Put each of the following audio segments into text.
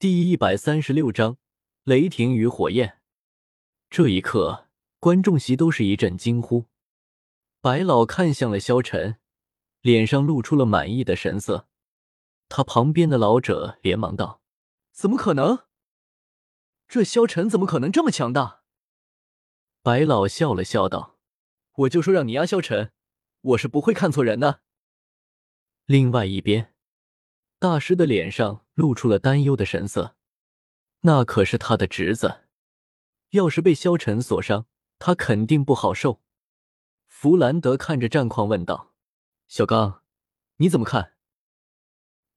第一百三十六章雷霆与火焰。这一刻，观众席都是一阵惊呼。白老看向了萧晨，脸上露出了满意的神色。他旁边的老者连忙道：“怎么可能？这萧晨怎么可能这么强大？”白老笑了笑道：“我就说让你压萧晨，我是不会看错人的。”另外一边。大师的脸上露出了担忧的神色，那可是他的侄子，要是被萧晨所伤，他肯定不好受。弗兰德看着战况问道：“小刚，你怎么看？”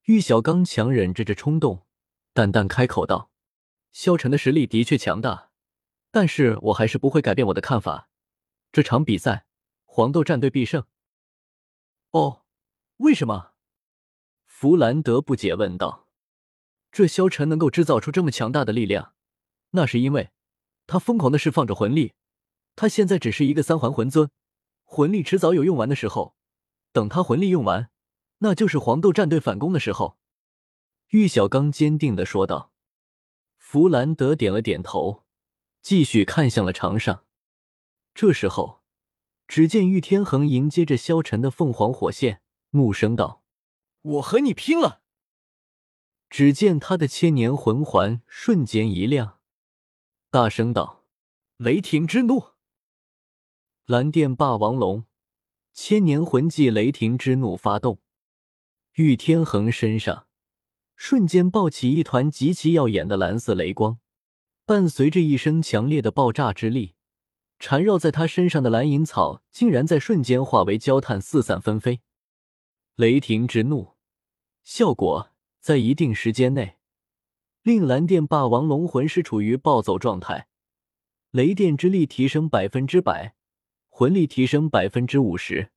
玉小刚强忍着这冲动，淡淡开口道：“萧晨的实力的确强大，但是我还是不会改变我的看法。这场比赛，黄豆战队必胜。”哦，为什么？弗兰德不解问道：“这萧晨能够制造出这么强大的力量，那是因为他疯狂的释放着魂力。他现在只是一个三环魂尊，魂力迟早有用完的时候。等他魂力用完，那就是黄豆战队反攻的时候。”玉小刚坚定的说道。弗兰德点了点头，继续看向了场上。这时候，只见玉天恒迎接着萧晨的凤凰火线，怒声道。我和你拼了！只见他的千年魂环瞬间一亮，大声道：“雷霆之怒！”蓝电霸王龙千年魂技雷霆之怒发动，玉天恒身上瞬间爆起一团极其耀眼的蓝色雷光，伴随着一声强烈的爆炸之力，缠绕在他身上的蓝银草竟然在瞬间化为焦炭，四散纷飞。雷霆之怒。效果在一定时间内令蓝电霸王龙魂师处于暴走状态，雷电之力提升百分之百，魂力提升百分之五十。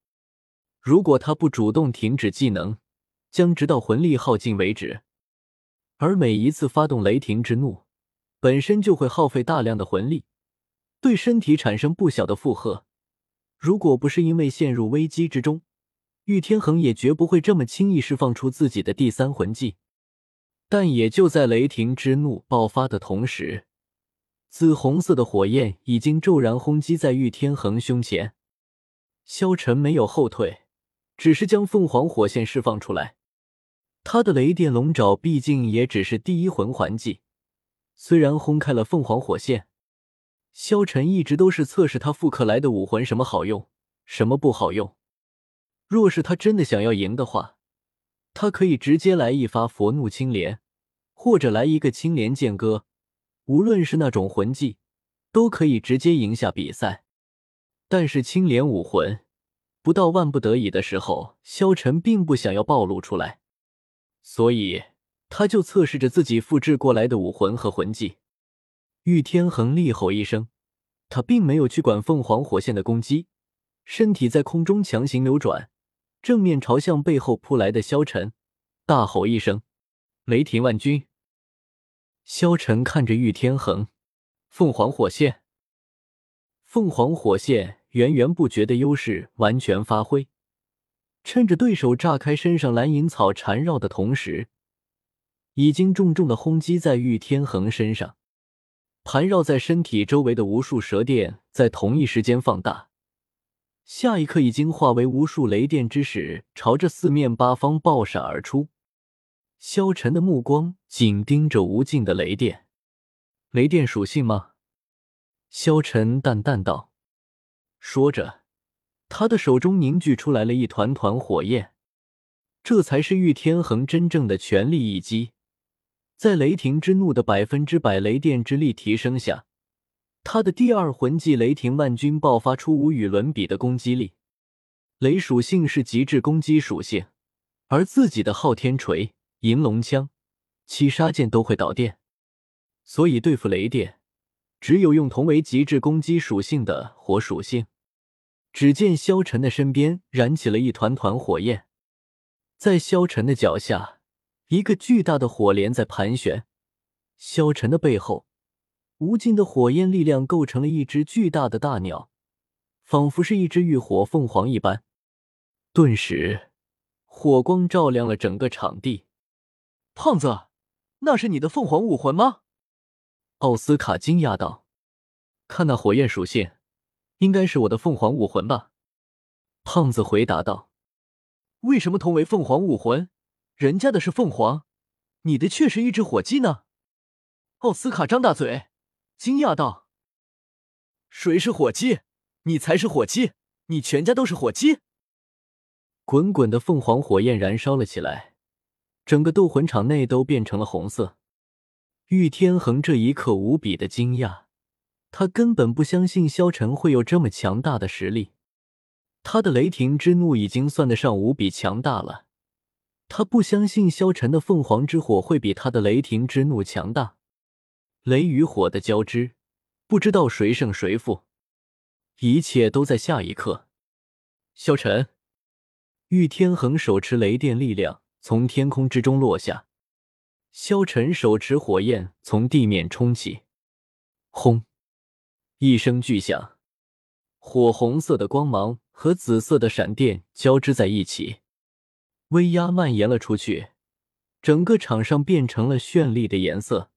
如果他不主动停止技能，将直到魂力耗尽为止。而每一次发动雷霆之怒，本身就会耗费大量的魂力，对身体产生不小的负荷。如果不是因为陷入危机之中，玉天恒也绝不会这么轻易释放出自己的第三魂技，但也就在雷霆之怒爆发的同时，紫红色的火焰已经骤然轰击在玉天恒胸前。萧晨没有后退，只是将凤凰火线释放出来。他的雷电龙爪毕竟也只是第一魂环技，虽然轰开了凤凰火线，萧晨一直都是测试他复刻来的武魂什么好用，什么不好用。若是他真的想要赢的话，他可以直接来一发佛怒青莲，或者来一个青莲剑歌，无论是那种魂技，都可以直接赢下比赛。但是青莲武魂，不到万不得已的时候，萧晨并不想要暴露出来，所以他就测试着自己复制过来的武魂和魂技。玉天恒厉吼一声，他并没有去管凤凰火线的攻击，身体在空中强行流转。正面朝向背后扑来的萧晨，大吼一声：“雷霆万钧！”萧晨看着玉天恒，凤凰火线，凤凰火线源源不绝的优势完全发挥，趁着对手炸开身上蓝银草缠绕的同时，已经重重的轰击在玉天恒身上，盘绕在身体周围的无数蛇电在同一时间放大。下一刻，已经化为无数雷电之矢，朝着四面八方爆闪而出。萧晨的目光紧盯着无尽的雷电，雷电属性吗？萧晨淡淡道。说着，他的手中凝聚出来了一团团火焰。这才是玉天恒真正的全力一击，在雷霆之怒的百分之百雷电之力提升下。他的第二魂技雷霆万钧爆发出无与伦比的攻击力，雷属性是极致攻击属性，而自己的昊天锤、银龙枪、七杀剑都会导电，所以对付雷电，只有用同为极致攻击属性的火属性。只见萧晨的身边燃起了一团团火焰，在萧晨的脚下，一个巨大的火莲在盘旋，萧晨的背后。无尽的火焰力量构成了一只巨大的大鸟，仿佛是一只浴火凤凰一般。顿时，火光照亮了整个场地。胖子，那是你的凤凰武魂吗？奥斯卡惊讶道：“看那火焰属性，应该是我的凤凰武魂吧？”胖子回答道：“为什么同为凤凰武魂，人家的是凤凰，你的却是一只火鸡呢？”奥斯卡张大嘴，惊讶道：“谁是火鸡？你才是火鸡！你全家都是火鸡！”滚滚的凤凰火焰燃烧了起来，整个斗魂场内都变成了红色。玉天恒这一刻无比的惊讶，他根本不相信萧晨会有这么强大的实力。他的雷霆之怒已经算得上无比强大了，他不相信萧晨的凤凰之火会比他的雷霆之怒强大。雷与火的交织，不知道谁胜谁负。一切都在下一刻。萧晨，玉天恒手持雷电力量从天空之中落下。萧晨手持火焰从地面冲起，轰！一声巨响，火红色的光芒和紫色的闪电交织在一起，威压蔓延了出去，整个场上变成了绚丽的颜色。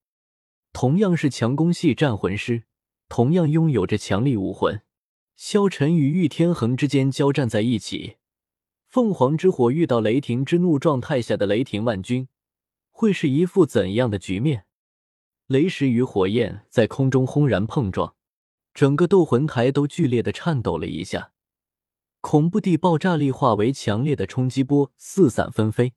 同样是强攻系战魂师，同样拥有着强力武魂，萧晨与玉天恒之间交战在一起，凤凰之火遇到雷霆之怒状态下的雷霆万钧。会是一副怎样的局面？雷石与火焰在空中轰然碰撞，整个斗魂台都剧烈的颤抖了一下，恐怖地爆炸力化为强烈的冲击波，四散纷飞。